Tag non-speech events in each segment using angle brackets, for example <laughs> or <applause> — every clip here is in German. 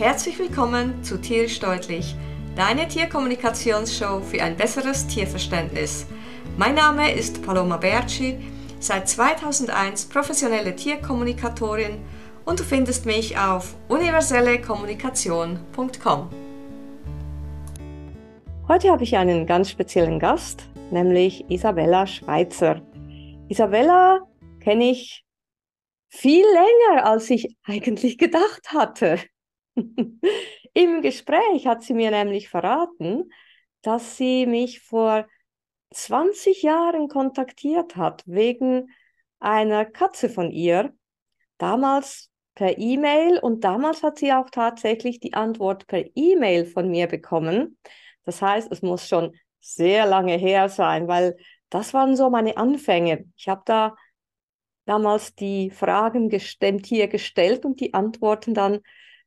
Herzlich willkommen zu Tierisch Deutlich, deine Tierkommunikationsshow für ein besseres Tierverständnis. Mein Name ist Paloma Berci, seit 2001 professionelle Tierkommunikatorin und du findest mich auf universellekommunikation.com. Heute habe ich einen ganz speziellen Gast, nämlich Isabella Schweitzer. Isabella kenne ich viel länger, als ich eigentlich gedacht hatte. <laughs> Im Gespräch hat sie mir nämlich verraten, dass sie mich vor 20 Jahren kontaktiert hat wegen einer Katze von ihr. Damals per E-Mail und damals hat sie auch tatsächlich die Antwort per E-Mail von mir bekommen. Das heißt, es muss schon sehr lange her sein, weil das waren so meine Anfänge. Ich habe da damals die Fragen dem Tier gestellt und die Antworten dann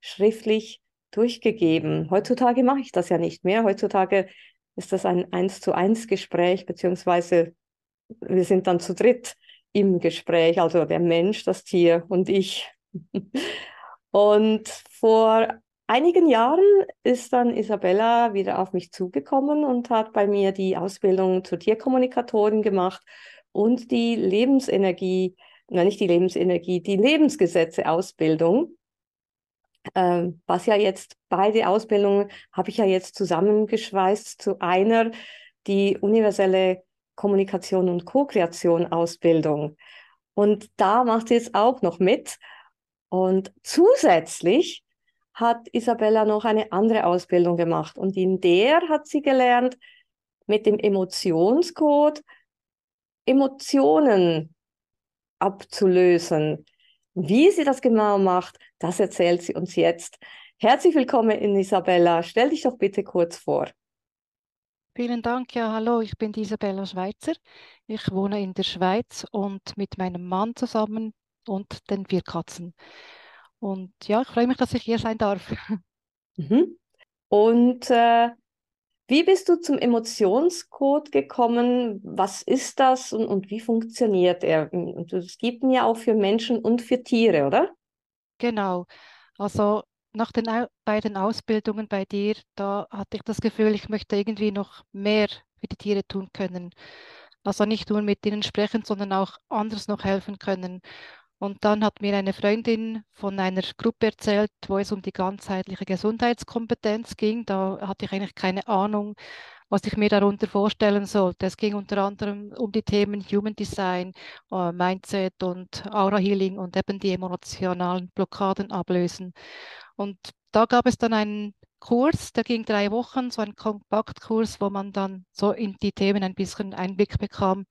schriftlich durchgegeben. Heutzutage mache ich das ja nicht mehr. Heutzutage ist das ein eins zu eins Gespräch, beziehungsweise wir sind dann zu dritt im Gespräch, also der Mensch, das Tier und ich. <laughs> Und vor einigen Jahren ist dann Isabella wieder auf mich zugekommen und hat bei mir die Ausbildung zur Tierkommunikatorin gemacht und die Lebensenergie, nein, nicht die Lebensenergie, die Lebensgesetze-Ausbildung äh, was ja jetzt beide Ausbildungen habe ich ja jetzt zusammengeschweißt zu einer, die universelle Kommunikation und Co-Kreation Ausbildung. Und da macht sie jetzt auch noch mit. Und zusätzlich hat Isabella noch eine andere Ausbildung gemacht. Und in der hat sie gelernt, mit dem Emotionscode Emotionen abzulösen. Wie sie das genau macht, das erzählt sie uns jetzt. Herzlich willkommen, Isabella. Stell dich doch bitte kurz vor. Vielen Dank. Ja, hallo, ich bin Isabella Schweizer. Ich wohne in der Schweiz und mit meinem Mann zusammen und den vier Katzen. Und ja, ich freue mich, dass ich hier sein darf. Mhm. Und äh, wie bist du zum Emotionscode gekommen? Was ist das und, und wie funktioniert er? Und es gibt ihn ja auch für Menschen und für Tiere, oder? Genau. Also nach den beiden Ausbildungen bei dir, da hatte ich das Gefühl, ich möchte irgendwie noch mehr für die Tiere tun können. Also nicht nur mit ihnen sprechen, sondern auch anders noch helfen können. Und dann hat mir eine Freundin von einer Gruppe erzählt, wo es um die ganzheitliche Gesundheitskompetenz ging. Da hatte ich eigentlich keine Ahnung, was ich mir darunter vorstellen sollte. Es ging unter anderem um die Themen Human Design, äh, Mindset und Aura Healing und eben die emotionalen Blockaden ablösen. Und da gab es dann einen Kurs, der ging drei Wochen, so ein Kompaktkurs, wo man dann so in die Themen ein bisschen Einblick bekam.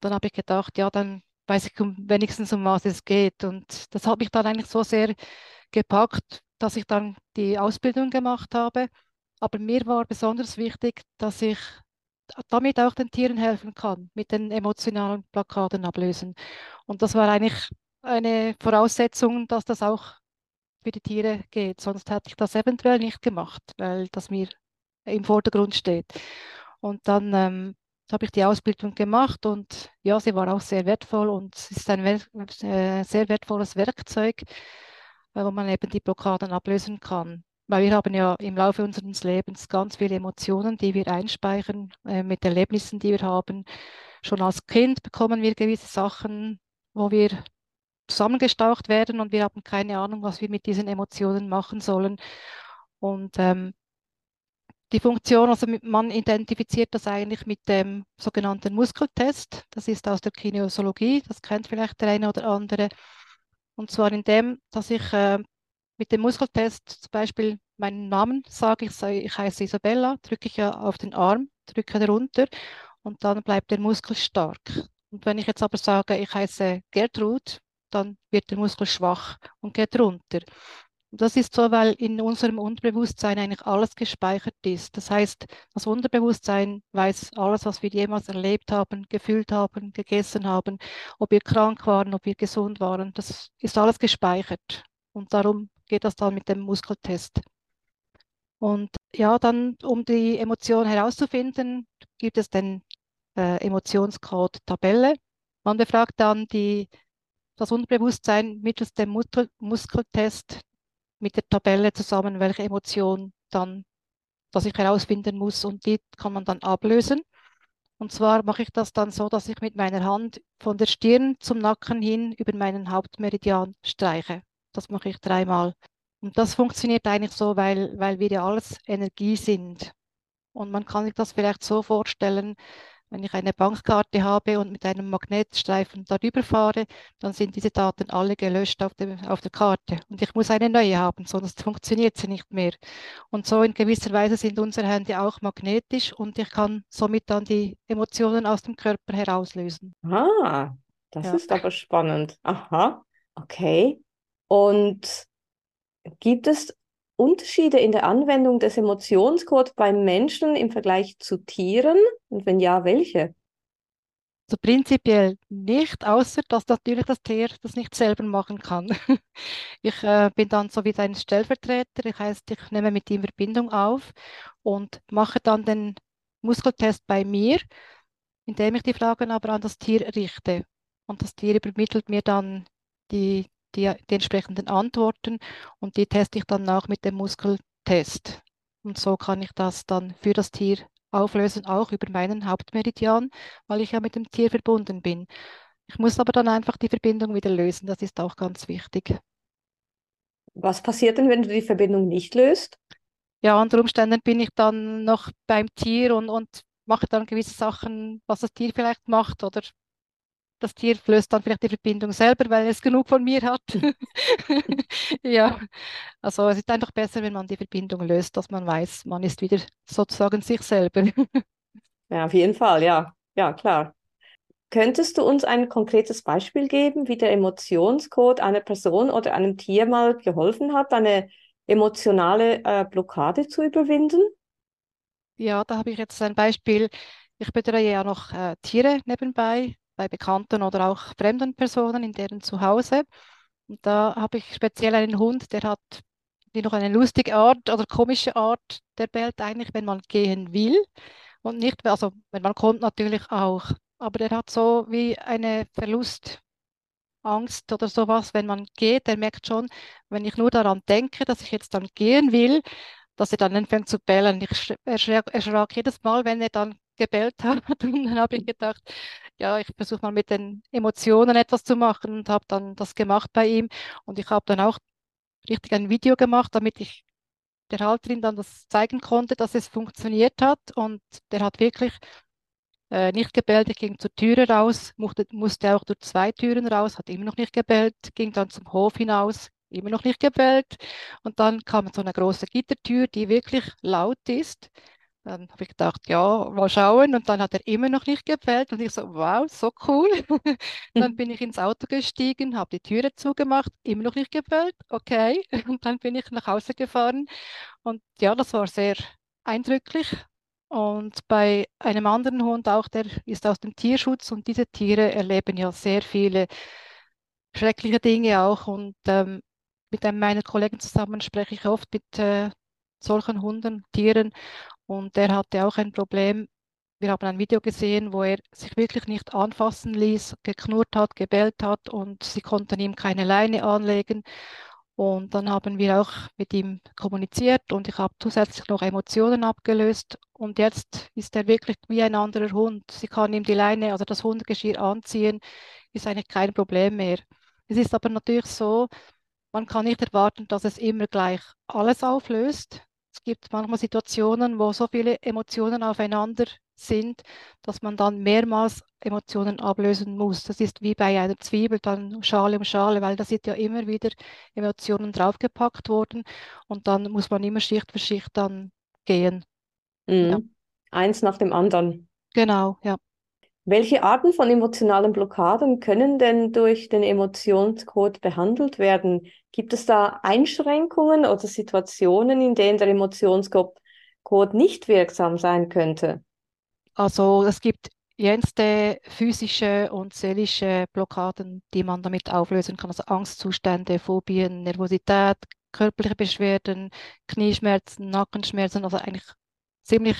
Dann habe ich gedacht, ja, dann weiß ich wenigstens, um was es geht. Und das hat mich dann eigentlich so sehr gepackt, dass ich dann die Ausbildung gemacht habe. Aber mir war besonders wichtig, dass ich damit auch den Tieren helfen kann, mit den emotionalen Blockaden ablösen. Und das war eigentlich eine Voraussetzung, dass das auch für die Tiere geht. Sonst hätte ich das eventuell nicht gemacht, weil das mir im Vordergrund steht. Und dann ähm, habe ich die Ausbildung gemacht und ja, sie war auch sehr wertvoll und es ist ein äh, sehr wertvolles Werkzeug, äh, wo man eben die Blockaden ablösen kann. Weil wir haben ja im Laufe unseres Lebens ganz viele Emotionen, die wir einspeichern äh, mit Erlebnissen, die wir haben. Schon als Kind bekommen wir gewisse Sachen, wo wir zusammengestaucht werden und wir haben keine Ahnung, was wir mit diesen Emotionen machen sollen. Und ähm, die Funktion, also man identifiziert das eigentlich mit dem sogenannten Muskeltest. Das ist aus der Kinesiologie, das kennt vielleicht der eine oder andere. Und zwar in dem, dass ich äh, mit dem Muskeltest zum Beispiel meinen Namen sage, ich, sage, ich heiße Isabella, drücke ich auf den Arm, drücke darunter und dann bleibt der Muskel stark. Und wenn ich jetzt aber sage, ich heiße Gertrud, dann wird der Muskel schwach und geht runter. Das ist so, weil in unserem Unterbewusstsein eigentlich alles gespeichert ist. Das heißt, das Unterbewusstsein weiß alles, was wir jemals erlebt haben, gefühlt haben, gegessen haben, ob wir krank waren, ob wir gesund waren. Das ist alles gespeichert. Und darum geht das dann mit dem Muskeltest. Und ja, dann, um die Emotion herauszufinden, gibt es den äh, Emotionscode Tabelle. Man befragt dann die, das Unterbewusstsein mittels dem Muskel Muskeltest mit der Tabelle zusammen, welche Emotion dann, dass ich herausfinden muss und die kann man dann ablösen. Und zwar mache ich das dann so, dass ich mit meiner Hand von der Stirn zum Nacken hin über meinen Hauptmeridian streiche. Das mache ich dreimal. Und das funktioniert eigentlich so, weil, weil wir ja alles Energie sind. Und man kann sich das vielleicht so vorstellen, wenn ich eine Bankkarte habe und mit einem Magnetstreifen darüber fahre, dann sind diese Daten alle gelöscht auf, dem, auf der Karte. Und ich muss eine neue haben, sonst funktioniert sie nicht mehr. Und so in gewisser Weise sind unsere Hände auch magnetisch und ich kann somit dann die Emotionen aus dem Körper herauslösen. Ah, das ja. ist aber spannend. Aha, okay. Und gibt es Unterschiede in der Anwendung des Emotionscodes beim Menschen im Vergleich zu Tieren? Und wenn ja, welche? Also prinzipiell nicht, außer dass natürlich das Tier das nicht selber machen kann. <laughs> Ich äh, bin dann so wie sein Stellvertreter, das heißt, ich nehme mit ihm Verbindung auf und mache dann den Muskeltest bei mir, indem ich die Fragen aber an das Tier richte. Und das Tier übermittelt mir dann die, die, die entsprechenden Antworten und die teste ich dann auch mit dem Muskeltest. Und so kann ich das dann für das Tier auflösen, auch über meinen Hauptmeridian, weil ich ja mit dem Tier verbunden bin. Ich muss aber dann einfach die Verbindung wieder lösen, das ist auch ganz wichtig. Was passiert denn, wenn du die Verbindung nicht löst? Ja, unter Umständen bin ich dann noch beim Tier und, und mache dann gewisse Sachen, was das Tier vielleicht macht oder das Tier löst dann vielleicht die Verbindung selber, weil es genug von mir hat. <laughs> ja, also es ist einfach besser, wenn man die Verbindung löst, dass man weiß, man ist wieder sozusagen sich selber. ja, auf jeden Fall, ja, ja, klar. Könntest du uns ein konkretes Beispiel geben, wie der Emotionscode einer Person oder einem Tier mal geholfen hat, eine emotionale äh, Blockade zu überwinden? Ja, da habe ich jetzt ein Beispiel. Ich betreue ja noch äh, Tiere nebenbei, bei bekannten oder auch fremden Personen in deren Zuhause. Und da habe ich speziell einen Hund, der hat die noch eine lustige Art oder komische Art, der bellt eigentlich, wenn man gehen will und nicht, also wenn man kommt natürlich auch, aber der hat so wie eine Verlustangst oder sowas, wenn man geht, der merkt schon, wenn ich nur daran denke, dass ich jetzt dann gehen will, dass er dann anfängt zu bellen. Ich erschrak, erschrak jedes Mal, wenn er dann gebellt <laughs> hat. Und dann habe ich gedacht, ja, ich versuche mal mit den Emotionen etwas zu machen und habe dann das gemacht bei ihm. Und ich habe dann auch richtig ein Video gemacht, damit ich der Halterin dann das zeigen konnte, dass es funktioniert hat. Und der hat wirklich äh, nicht gebellt. Ich ging zur Türe raus, musste, musste auch durch zwei Türen raus, hat immer noch nicht gebellt, ging dann zum Hof hinaus, immer noch nicht gebellt. Und dann kam so eine große Gittertür, die wirklich laut ist. Dann habe ich gedacht, ja, mal schauen. Und dann hat er immer noch nicht gefällt. Und ich so, wow, so cool. <laughs> dann bin ich ins Auto gestiegen, habe die Türe zugemacht, immer noch nicht gefällt. Okay. <laughs> Und dann bin ich nach Hause gefahren. Und ja, das war sehr eindrücklich. Und bei einem anderen Hund auch, der ist aus dem Tierschutz und diese Tiere erleben ja sehr viele schreckliche Dinge auch. Und ähm, mit einem meiner Kollegen zusammen spreche ich oft mit äh, solchen Hunden, Tieren und der hatte auch ein Problem. Wir haben ein Video gesehen, wo er sich wirklich nicht anfassen ließ, geknurrt hat, gebellt hat und sie konnten ihm keine Leine anlegen. Und dann haben wir auch mit ihm kommuniziert und ich habe zusätzlich noch Emotionen abgelöst. Und jetzt ist er wirklich wie ein anderer Hund. Sie kann ihm die Leine, also das Hundegeschirr anziehen, ist eigentlich kein Problem mehr. Es ist aber natürlich so, man kann nicht erwarten, dass es immer gleich alles auflöst. Es gibt manchmal Situationen, wo so viele Emotionen aufeinander sind, dass man dann mehrmals Emotionen ablösen muss. Das ist wie bei einer Zwiebel, dann Schale um Schale, weil da sind ja immer wieder Emotionen draufgepackt worden und dann muss man immer Schicht für Schicht dann gehen. Mhm. Ja. Eins nach dem anderen. Genau, ja. Welche Arten von emotionalen Blockaden können denn durch den Emotionscode behandelt werden? Gibt es da Einschränkungen oder Situationen, in denen der Emotionscode nicht wirksam sein könnte? Also es gibt jenste physische und seelische Blockaden, die man damit auflösen kann. Also Angstzustände, Phobien, Nervosität, körperliche Beschwerden, Knieschmerzen, Nackenschmerzen, also eigentlich ziemlich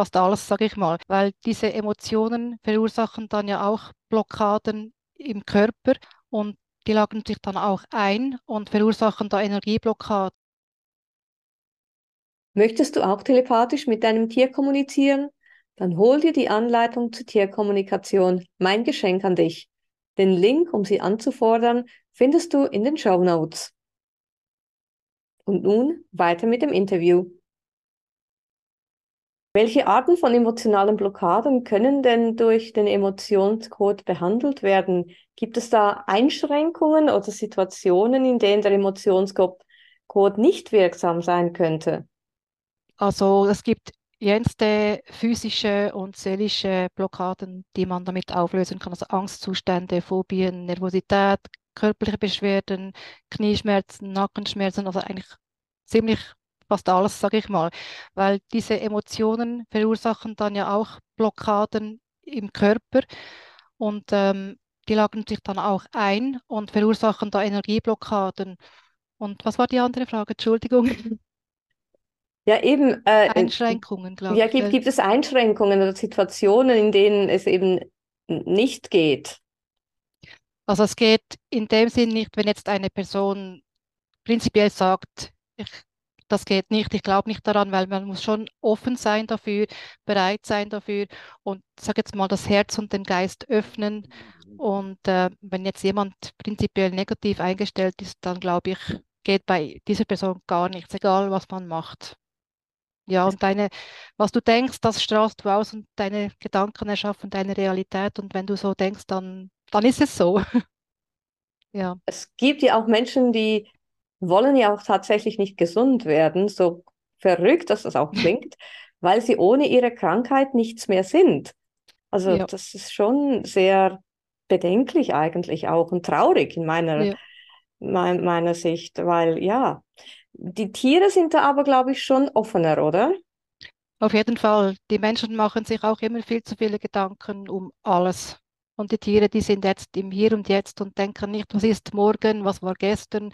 fast alles, sage ich mal, weil diese Emotionen verursachen dann ja auch Blockaden im Körper und die lagen sich dann auch ein und verursachen da Energieblockaden. Möchtest du auch telepathisch mit deinem Tier kommunizieren? Dann hol dir die Anleitung zur Tierkommunikation, mein Geschenk an dich. Den Link, um sie anzufordern, findest du in den Show Notes. Und nun weiter mit dem Interview. Welche Arten von emotionalen Blockaden können denn durch den Emotionscode behandelt werden? Gibt es da Einschränkungen oder Situationen, in denen der Emotionscode nicht wirksam sein könnte? Also es gibt jenste physische und seelische Blockaden, die man damit auflösen kann. Also Angstzustände, Phobien, Nervosität, körperliche Beschwerden, Knieschmerzen, Nackenschmerzen, also eigentlich ziemlich fast alles, sage ich mal. Weil diese Emotionen verursachen dann ja auch Blockaden im Körper und ähm, die lagen sich dann auch ein und verursachen da Energieblockaden. Und was war die andere Frage? Entschuldigung. <laughs> Ja, eben. Äh, Einschränkungen, glaube ich. Ja, gibt, gibt es Einschränkungen oder Situationen, in denen es eben nicht geht? Also es geht in dem Sinn nicht, wenn jetzt eine Person prinzipiell sagt, ich, das geht nicht, ich glaube nicht daran, weil man muss schon offen sein dafür, bereit sein dafür und sag jetzt mal das Herz und den Geist öffnen. Und äh, wenn jetzt jemand prinzipiell negativ eingestellt ist, dann glaube ich, geht bei dieser Person gar nichts, egal was man macht. Ja, und deine, was du denkst, das strahlst du aus und deine Gedanken erschaffen deine Realität. Und wenn du so denkst, dann, dann ist es so. <laughs> ja. Es gibt ja auch Menschen, die wollen ja auch tatsächlich nicht gesund werden, so verrückt, dass das auch klingt, <laughs> weil sie ohne ihre Krankheit nichts mehr sind. Also ja. das ist schon sehr bedenklich eigentlich auch und traurig in meiner, ja. mein, meiner Sicht, weil ja, die Tiere sind da aber, glaube ich, schon offener, oder? Auf jeden Fall. Die Menschen machen sich auch immer viel zu viele Gedanken um alles. Und die Tiere, die sind jetzt im Hier und Jetzt und denken nicht, was ist morgen, was war gestern,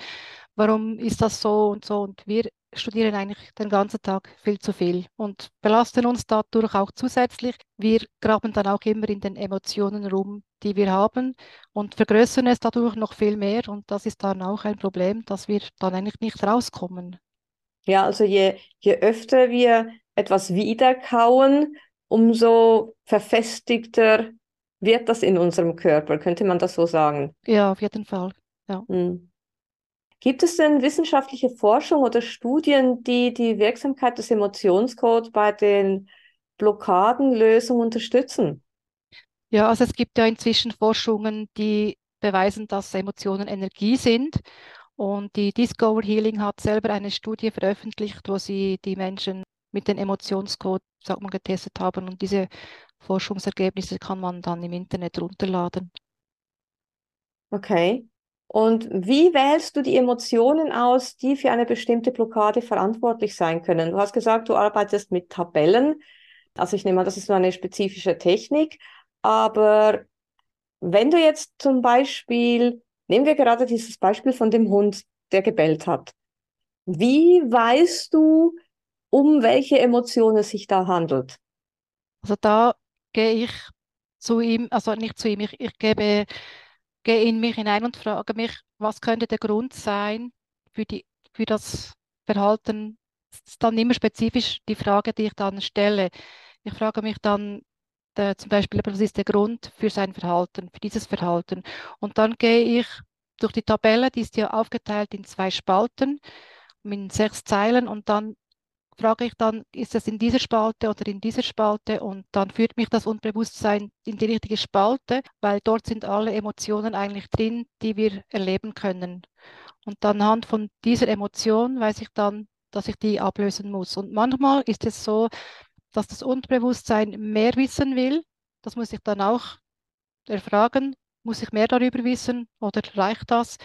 warum ist das so und so. Und wir studieren eigentlich den ganzen Tag viel zu viel und belasten uns dadurch auch zusätzlich. Wir graben dann auch immer in den Emotionen rum, die wir haben und vergrößern es dadurch noch viel mehr. Und das ist dann auch ein Problem, dass wir dann eigentlich nicht rauskommen. Ja, also je, je öfter wir etwas wiederkauen, umso verfestigter wird das in unserem Körper, könnte man das so sagen? Ja, auf jeden Fall. Ja. Hm. Gibt es denn wissenschaftliche Forschung oder Studien, die die Wirksamkeit des Emotionscodes bei den Blockadenlösungen unterstützen? Ja, also es gibt ja inzwischen Forschungen, die beweisen, dass Emotionen Energie sind. Und die Discover Healing hat selber eine Studie veröffentlicht, wo sie die Menschen mit den Emotionscode, sagt man, getestet haben. Und diese Forschungsergebnisse kann man dann im Internet runterladen. Okay. Und wie wählst du die Emotionen aus, die für eine bestimmte Blockade verantwortlich sein können? Du hast gesagt, du arbeitest mit Tabellen. Also ich nehme an, das ist nur eine spezifische Technik. Aber wenn du jetzt zum Beispiel, nehmen wir gerade dieses Beispiel von dem Hund, der gebellt hat. Wie weißt du, um welche Emotionen es sich da handelt? Also da gehe ich zu ihm, also nicht zu ihm, ich, ich gebe, gehe in mich hinein und frage mich, was könnte der Grund sein für, die, für das Verhalten. Das ist dann immer spezifisch die Frage, die ich dann stelle. Ich frage mich dann der, zum Beispiel, was ist der Grund für sein Verhalten, für dieses Verhalten. Und dann gehe ich durch die Tabelle, die ist ja aufgeteilt in zwei Spalten, in sechs Zeilen und dann frage ich dann, ist es in dieser Spalte oder in dieser Spalte? Und dann führt mich das Unbewusstsein in die richtige Spalte, weil dort sind alle Emotionen eigentlich drin, die wir erleben können. Und anhand von dieser Emotion weiß ich dann, dass ich die ablösen muss. Und manchmal ist es so, dass das Unterbewusstsein mehr wissen will. Das muss ich dann auch erfragen. Muss ich mehr darüber wissen oder reicht das?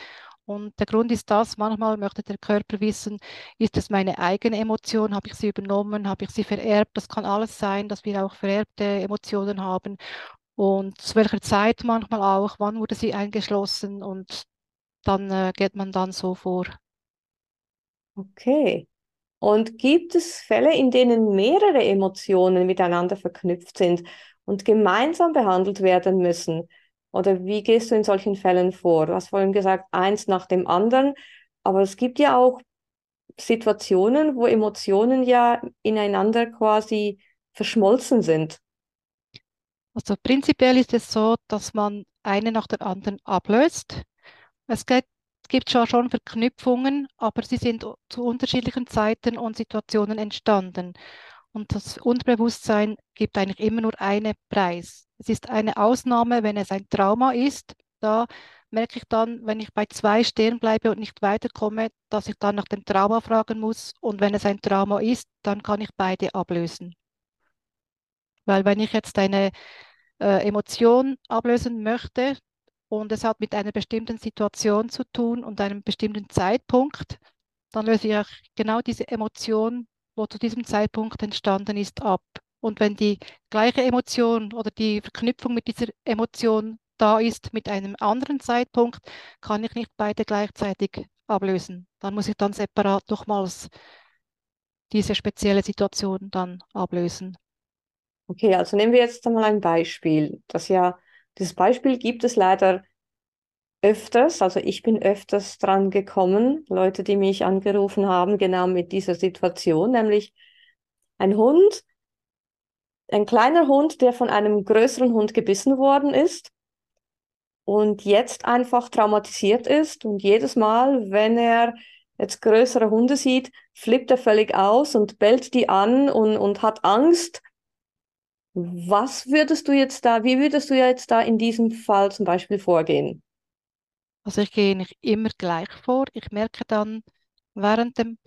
Und der Grund ist das, manchmal möchte der Körper wissen, ist es meine eigene Emotion, habe ich sie übernommen, habe ich sie vererbt? Das kann alles sein, dass wir auch vererbte Emotionen haben. Und zu welcher Zeit manchmal auch, wann wurde sie eingeschlossen und dann äh, geht man dann so vor. Okay. Und gibt es Fälle, in denen mehrere Emotionen miteinander verknüpft sind und gemeinsam behandelt werden müssen? Oder wie gehst du in solchen Fällen vor? Du hast vorhin gesagt, eins nach dem anderen, aber es gibt ja auch Situationen, wo Emotionen ja ineinander quasi verschmolzen sind. Also prinzipiell ist es so, dass man eine nach der anderen ablöst. Es geht, gibt schon, schon Verknüpfungen, aber sie sind zu unterschiedlichen Zeiten und Situationen entstanden. Und das Unterbewusstsein gibt eigentlich immer nur einen Preis. Es ist eine Ausnahme, wenn es ein Trauma ist. Da merke ich dann, wenn ich bei zwei stehen bleibe und nicht weiterkomme, dass ich dann nach dem Trauma fragen muss. Und wenn es ein Trauma ist, dann kann ich beide ablösen. Weil wenn ich jetzt eine äh, Emotion ablösen möchte und es hat mit einer bestimmten Situation zu tun und einem bestimmten Zeitpunkt, dann löse ich auch genau diese Emotion, wo zu diesem Zeitpunkt entstanden ist, ab. Und wenn die gleiche Emotion oder die Verknüpfung mit dieser Emotion da ist mit einem anderen Zeitpunkt, kann ich nicht beide gleichzeitig ablösen. Dann muss ich dann separat nochmals diese spezielle Situation dann ablösen. Okay, also nehmen wir jetzt einmal ein Beispiel. Das ja, dieses Beispiel gibt es leider öfters, also ich bin öfters dran gekommen, Leute, die mich angerufen haben, genau mit dieser Situation, nämlich ein Hund, ein kleiner Hund, der von einem größeren Hund gebissen worden ist und jetzt einfach traumatisiert ist und jedes Mal, wenn er jetzt größere Hunde sieht, flippt er völlig aus und bellt die an und, und hat Angst was würdest du jetzt da, wie würdest du jetzt da in diesem Fall zum Beispiel vorgehen? Also ich gehe nicht immer gleich vor. Ich merke dann während dem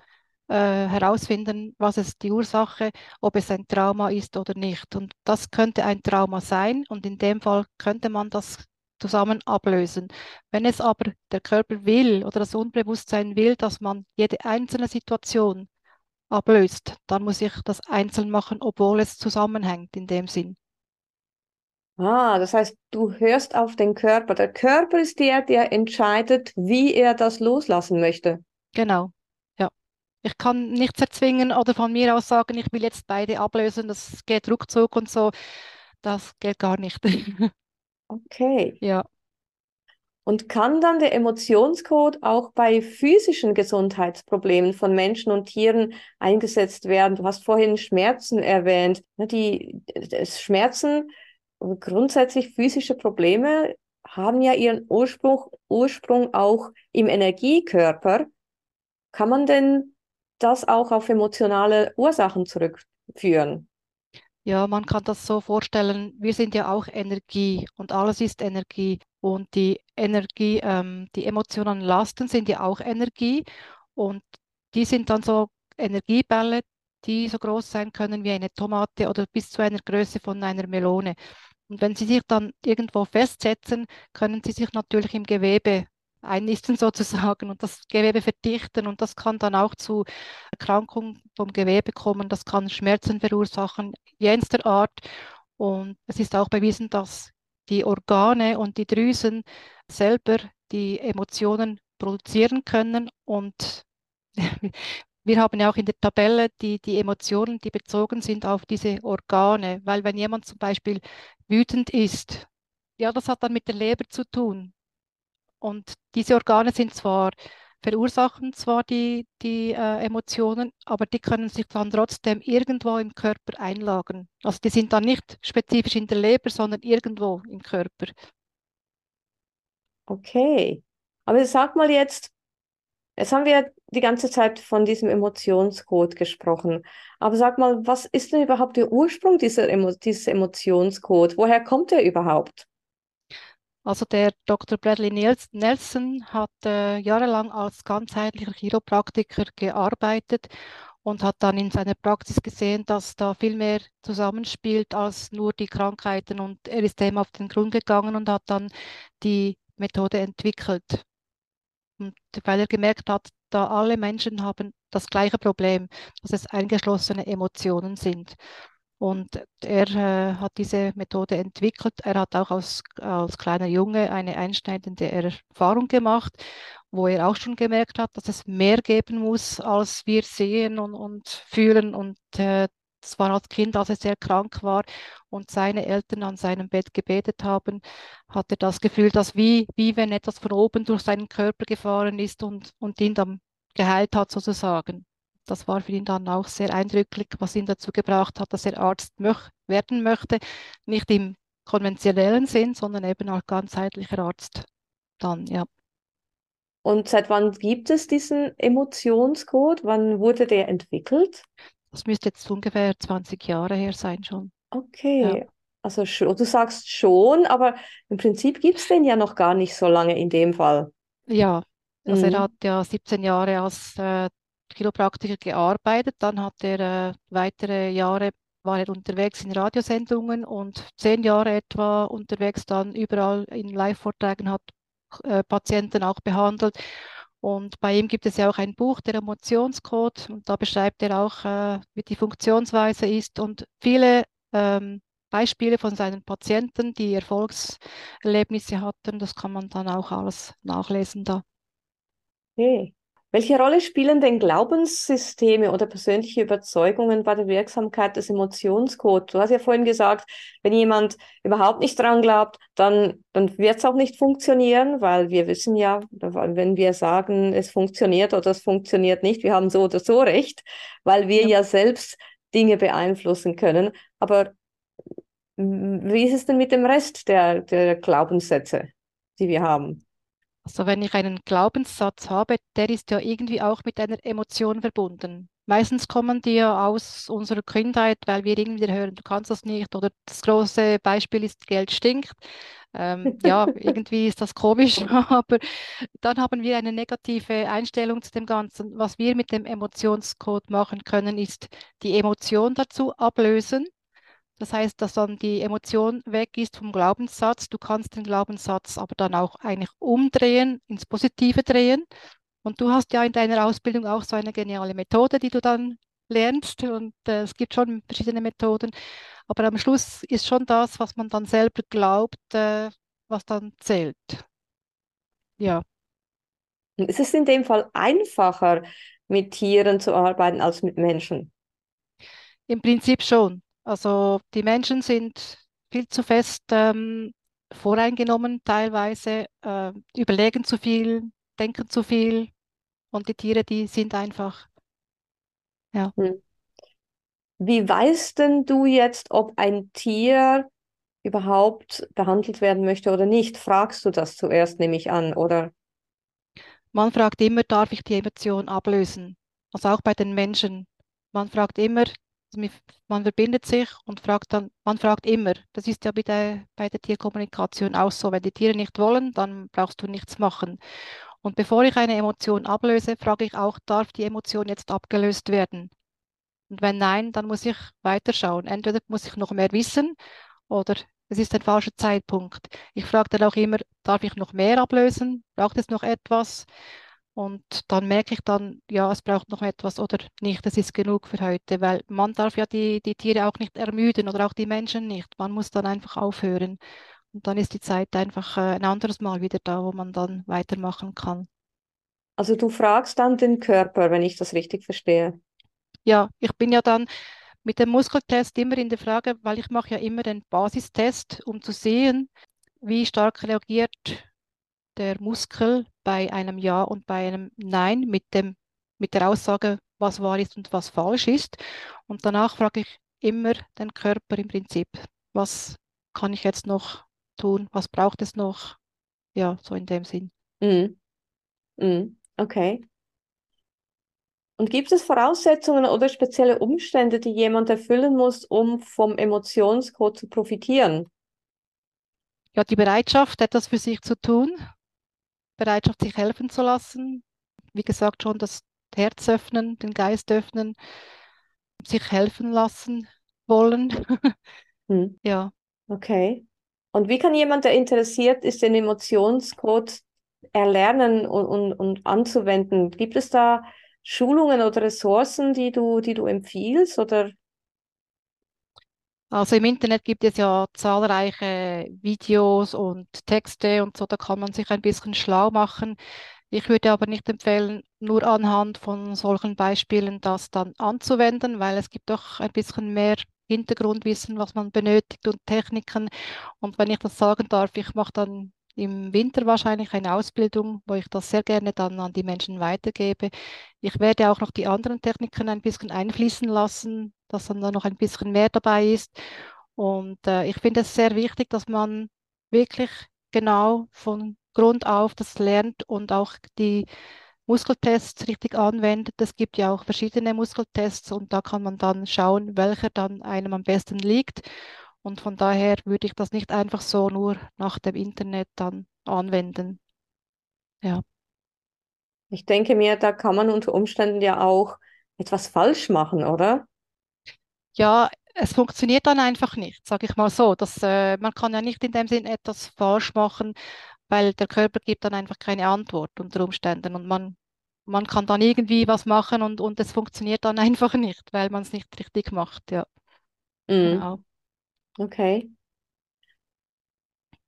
äh, Herausfinden, was ist die Ursache, ob es ein Trauma ist oder nicht. Und das könnte ein Trauma sein und in dem Fall könnte man das zusammen ablösen. Wenn es aber der Körper will oder das Unbewusstsein will, dass man jede einzelne Situation ablöst, dann muss ich das einzeln machen, obwohl es zusammenhängt in dem Sinn. Ah, das heißt, du hörst auf den Körper. Der Körper ist der, der entscheidet, wie er das loslassen möchte. Genau. Ich kann nichts erzwingen oder von mir aus sagen, ich will jetzt beide ablösen, das geht ruckzuck und so. Das geht gar nicht. <laughs> Okay. Ja. Und kann dann der Emotionscode auch bei physischen Gesundheitsproblemen von Menschen und Tieren eingesetzt werden? Du hast vorhin Schmerzen erwähnt. Die Schmerzen, grundsätzlich physische Probleme haben ja ihren Ursprung, Ursprung auch im Energiekörper. Kann man denn das auch auf emotionale Ursachen zurückführen? Ja, man kann das so vorstellen, wir sind ja auch Energie und alles ist Energie. Und die Energie, ähm, die emotionalen Lasten sind ja auch Energie und die sind dann so Energiebälle, die so groß sein können wie eine Tomate oder bis zu einer Größe von einer Melone. Und wenn sie sich dann irgendwo festsetzen, können sie sich natürlich im Gewebe einnisten sozusagen und das Gewebe verdichten und das kann dann auch zu Erkrankungen vom Gewebe kommen, das kann Schmerzen verursachen, jenster Art und es ist auch bewiesen, dass die Organe und die Drüsen selber die Emotionen produzieren können und <laughs> wir haben ja auch in der Tabelle die, die Emotionen, die bezogen sind auf diese Organe, weil wenn jemand zum Beispiel wütend ist, ja, das hat dann mit der Leber zu tun. Und diese Organe sind zwar, verursachen zwar die, die äh, Emotionen, aber die können sich dann trotzdem irgendwo im Körper einlagern. Also die sind dann nicht spezifisch in der Leber, sondern irgendwo im Körper. Okay. Aber sag mal jetzt, jetzt haben wir die ganze Zeit von diesem Emotionscode gesprochen. Aber sag mal, was ist denn überhaupt der Ursprung dieser Emo dieses Emotionscode? Woher kommt er überhaupt? Also der Dr. Bradley Nelson hat äh, jahrelang als ganzheitlicher Chiropraktiker gearbeitet und hat dann in seiner Praxis gesehen, dass da viel mehr zusammenspielt als nur die Krankheiten und er ist dem auf den Grund gegangen und hat dann die Methode entwickelt. Und weil er gemerkt hat, da alle Menschen haben das gleiche Problem, dass es eingeschlossene Emotionen sind. Und er äh, hat diese Methode entwickelt. Er hat auch als, als kleiner Junge eine einschneidende Erfahrung gemacht, wo er auch schon gemerkt hat, dass es mehr geben muss, als wir sehen und, und fühlen. Und äh, das war als Kind, als er sehr krank war und seine Eltern an seinem Bett gebetet haben, hat er das Gefühl, dass wie, wie wenn etwas von oben durch seinen Körper gefahren ist und, und ihn dann geheilt hat sozusagen. Das war für ihn dann auch sehr eindrücklich, was ihn dazu gebracht hat, dass er Arzt möch werden möchte. Nicht im konventionellen Sinn, sondern eben als ganzheitlicher Arzt dann, ja. Und seit wann gibt es diesen Emotionscode? Wann wurde der entwickelt? Das müsste jetzt ungefähr 20 Jahre her sein schon. Okay, ja. also du sagst schon, aber im Prinzip gibt es den ja noch gar nicht so lange in dem Fall. Ja, also mhm. er hat ja 17 Jahre als äh, Chiropraktiker gearbeitet, dann hat er äh, weitere Jahre war er unterwegs in Radiosendungen und zehn Jahre etwa unterwegs dann überall in Live-Vorträgen hat äh, Patienten auch behandelt. Und bei ihm gibt es ja auch ein Buch, der Emotionscode, und da beschreibt er auch, äh, wie die Funktionsweise ist und viele ähm, Beispiele von seinen Patienten, die Erfolgserlebnisse hatten. Das kann man dann auch alles nachlesen da. Okay. Welche Rolle spielen denn Glaubenssysteme oder persönliche Überzeugungen bei der Wirksamkeit des Emotionscodes? Du hast ja vorhin gesagt, wenn jemand überhaupt nicht dran glaubt, dann, dann wird es auch nicht funktionieren, weil wir wissen ja, wenn wir sagen, es funktioniert oder es funktioniert nicht, wir haben so oder so recht, weil wir ja, ja selbst Dinge beeinflussen können. Aber wie ist es denn mit dem Rest der, der Glaubenssätze, die wir haben? Also wenn ich einen Glaubenssatz habe, der ist ja irgendwie auch mit einer Emotion verbunden. Meistens kommen die ja aus unserer Kindheit, weil wir irgendwie hören, du kannst das nicht. Oder das große Beispiel ist, Geld stinkt. Ähm, <laughs> ja, irgendwie ist das komisch, <laughs> aber dann haben wir eine negative Einstellung zu dem Ganzen. Was wir mit dem Emotionscode machen können, ist die Emotion dazu ablösen das heißt, dass dann die Emotion weg ist vom Glaubenssatz. Du kannst den Glaubenssatz aber dann auch eigentlich umdrehen, ins Positive drehen. Und du hast ja in deiner Ausbildung auch so eine geniale Methode, die du dann lernst. Und äh, es gibt schon verschiedene Methoden. Aber am Schluss ist schon das, was man dann selber glaubt, äh, was dann zählt. Ja. Ist es in dem Fall einfacher, mit Tieren zu arbeiten als mit Menschen? Im Prinzip schon. Also die Menschen sind viel zu fest ähm, voreingenommen teilweise, äh, überlegen zu viel, denken zu viel und die Tiere, die sind einfach, ja. Hm. Wie weißt denn du jetzt, ob ein Tier überhaupt behandelt werden möchte oder nicht? Fragst du das zuerst, nehme ich an, oder? Man fragt immer, darf ich die Emotion ablösen? Also auch bei den Menschen. Man fragt immer, man verbindet sich und fragt dann, man fragt immer. Das ist ja bei der, bei der Tierkommunikation auch so. Wenn die Tiere nicht wollen, dann brauchst du nichts machen. Und bevor ich eine Emotion ablöse, frage ich auch, darf die Emotion jetzt abgelöst werden? Und wenn nein, dann muss ich weiterschauen. Entweder muss ich noch mehr wissen oder es ist ein falscher Zeitpunkt. Ich frage dann auch immer, darf ich noch mehr ablösen? Braucht es noch etwas? Und dann merke ich dann, ja, es braucht noch etwas oder nicht, das ist genug für heute, weil man darf ja die, die Tiere auch nicht ermüden oder auch die Menschen nicht. Man muss dann einfach aufhören. Und dann ist die Zeit einfach äh, ein anderes Mal wieder da, wo man dann weitermachen kann. Also du fragst dann den Körper, wenn ich das richtig verstehe. Ja, ich bin ja dann mit dem Muskeltest immer in der Frage, weil ich mache ja immer den Basistest, um zu sehen, wie stark reagiert der Muskel bei einem Ja und bei einem Nein mit, dem, mit der Aussage, was wahr ist und was falsch ist. Und danach frage ich immer den Körper im Prinzip, was kann ich jetzt noch tun, was braucht es noch? Ja, so in dem Sinn. Mm. Mm. Okay. Und gibt es Voraussetzungen oder spezielle Umstände, die jemand erfüllen muss, um vom Emotionscode zu profitieren? Ja, die Bereitschaft, etwas für sich zu tun, Bereitschaft, sich helfen zu lassen. Wie gesagt, schon das Herz öffnen, den Geist öffnen, sich helfen lassen wollen. <laughs> hm. Ja. Okay. Und wie kann jemand, der interessiert ist, den Emotionscode erlernen und, und, und anzuwenden? Gibt es da Schulungen oder Ressourcen, die du, die du empfiehlst? Oder also im Internet gibt es ja zahlreiche Videos und Texte und so, da kann man sich ein bisschen schlau machen. Ich würde aber nicht empfehlen, nur anhand von solchen Beispielen das dann anzuwenden, weil es gibt doch ein bisschen mehr Hintergrundwissen, was man benötigt und Techniken. Und wenn ich das sagen darf, ich mache dann im Winter wahrscheinlich eine Ausbildung, wo ich das sehr gerne dann an die Menschen weitergebe. Ich werde auch noch die anderen Techniken ein bisschen einfließen lassen, dass dann da noch ein bisschen mehr dabei ist. Und äh, ich finde es sehr wichtig, dass man wirklich genau von Grund auf das lernt und auch die Muskeltests richtig anwendet. Es gibt ja auch verschiedene Muskeltests und da kann man dann schauen, welcher dann einem am besten liegt. Und von daher würde ich das nicht einfach so nur nach dem Internet dann anwenden. Ja. Ich denke mir, da kann man unter Umständen ja auch etwas falsch machen, oder? Ja, es funktioniert dann einfach nicht, sage ich mal so. Dass, äh, man kann ja nicht in dem Sinn etwas falsch machen, weil der Körper gibt dann einfach keine Antwort unter Umständen und man, man kann dann irgendwie was machen und, und es funktioniert dann <laughs> einfach nicht, weil man es nicht richtig macht, ja. Mhm. Genau. Okay.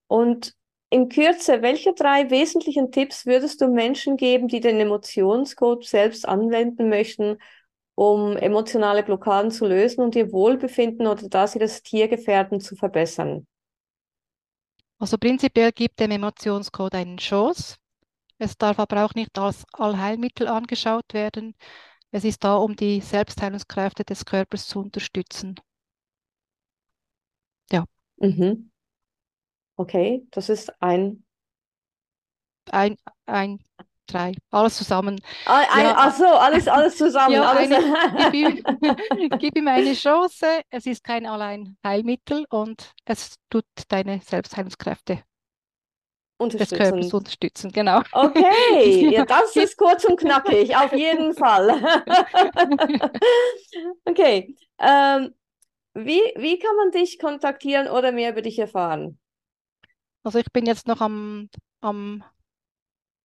Und in Kürze, welche drei wesentlichen Tipps würdest du Menschen geben, die den Emotionscode selbst anwenden möchten, um emotionale Blockaden zu lösen und ihr Wohlbefinden oder das ihres Tiergefährten zu verbessern? Also prinzipiell gibt dem Emotionscode einen Chance. Es darf aber auch nicht als Allheilmittel angeschaut werden. Es ist da, um die Selbstheilungskräfte des Körpers zu unterstützen. Mhm. Okay, das ist ein. Ein, ein, drei, alles zusammen. Ah, ein, Ja, ach so, alles, alles zusammen. ja, Alles. eine, gib ihm, <laughs> gib ihm eine Chance. Es ist kein Alleinheilmittel und es tut deine Selbstheilungskräfte des Körpers unterstützen. Genau. Okay, <laughs> ja, das ist kurz und knackig, auf jeden Fall. <laughs> Okay, ähm, wie, wie kann man dich kontaktieren oder mehr über dich erfahren? also ich bin jetzt noch am, am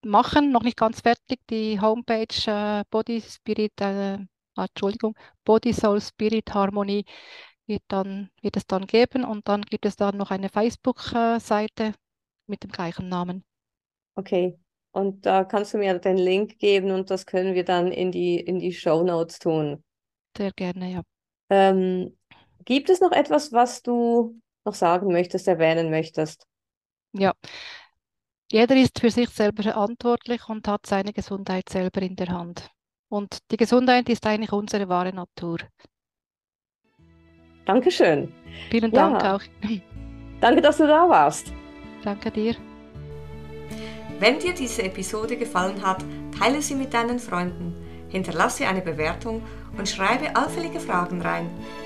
Machen, noch nicht ganz fertig. Die Homepage äh, Body Spirit, äh, ah, Entschuldigung, Body Soul Spirit Harmonie wird dann, wird es dann geben und dann gibt es dann noch eine Facebook-Seite mit dem gleichen Namen. Okay, und da kannst du mir den Link geben und das können wir dann in die, in die Show Notes tun. Sehr gerne, ja. Ähm, gibt es noch etwas, was du noch sagen möchtest, erwähnen möchtest? Ja, jeder ist für sich selber verantwortlich und hat seine Gesundheit selber in der Hand. Und die Gesundheit ist eigentlich unsere wahre Natur. Dankeschön. Vielen Dank Ja, auch. <laughs> danke, dass du da warst. Danke dir. Wenn dir diese Episode gefallen hat, teile sie mit deinen Freunden, hinterlasse eine Bewertung und schreibe allfällige Fragen rein.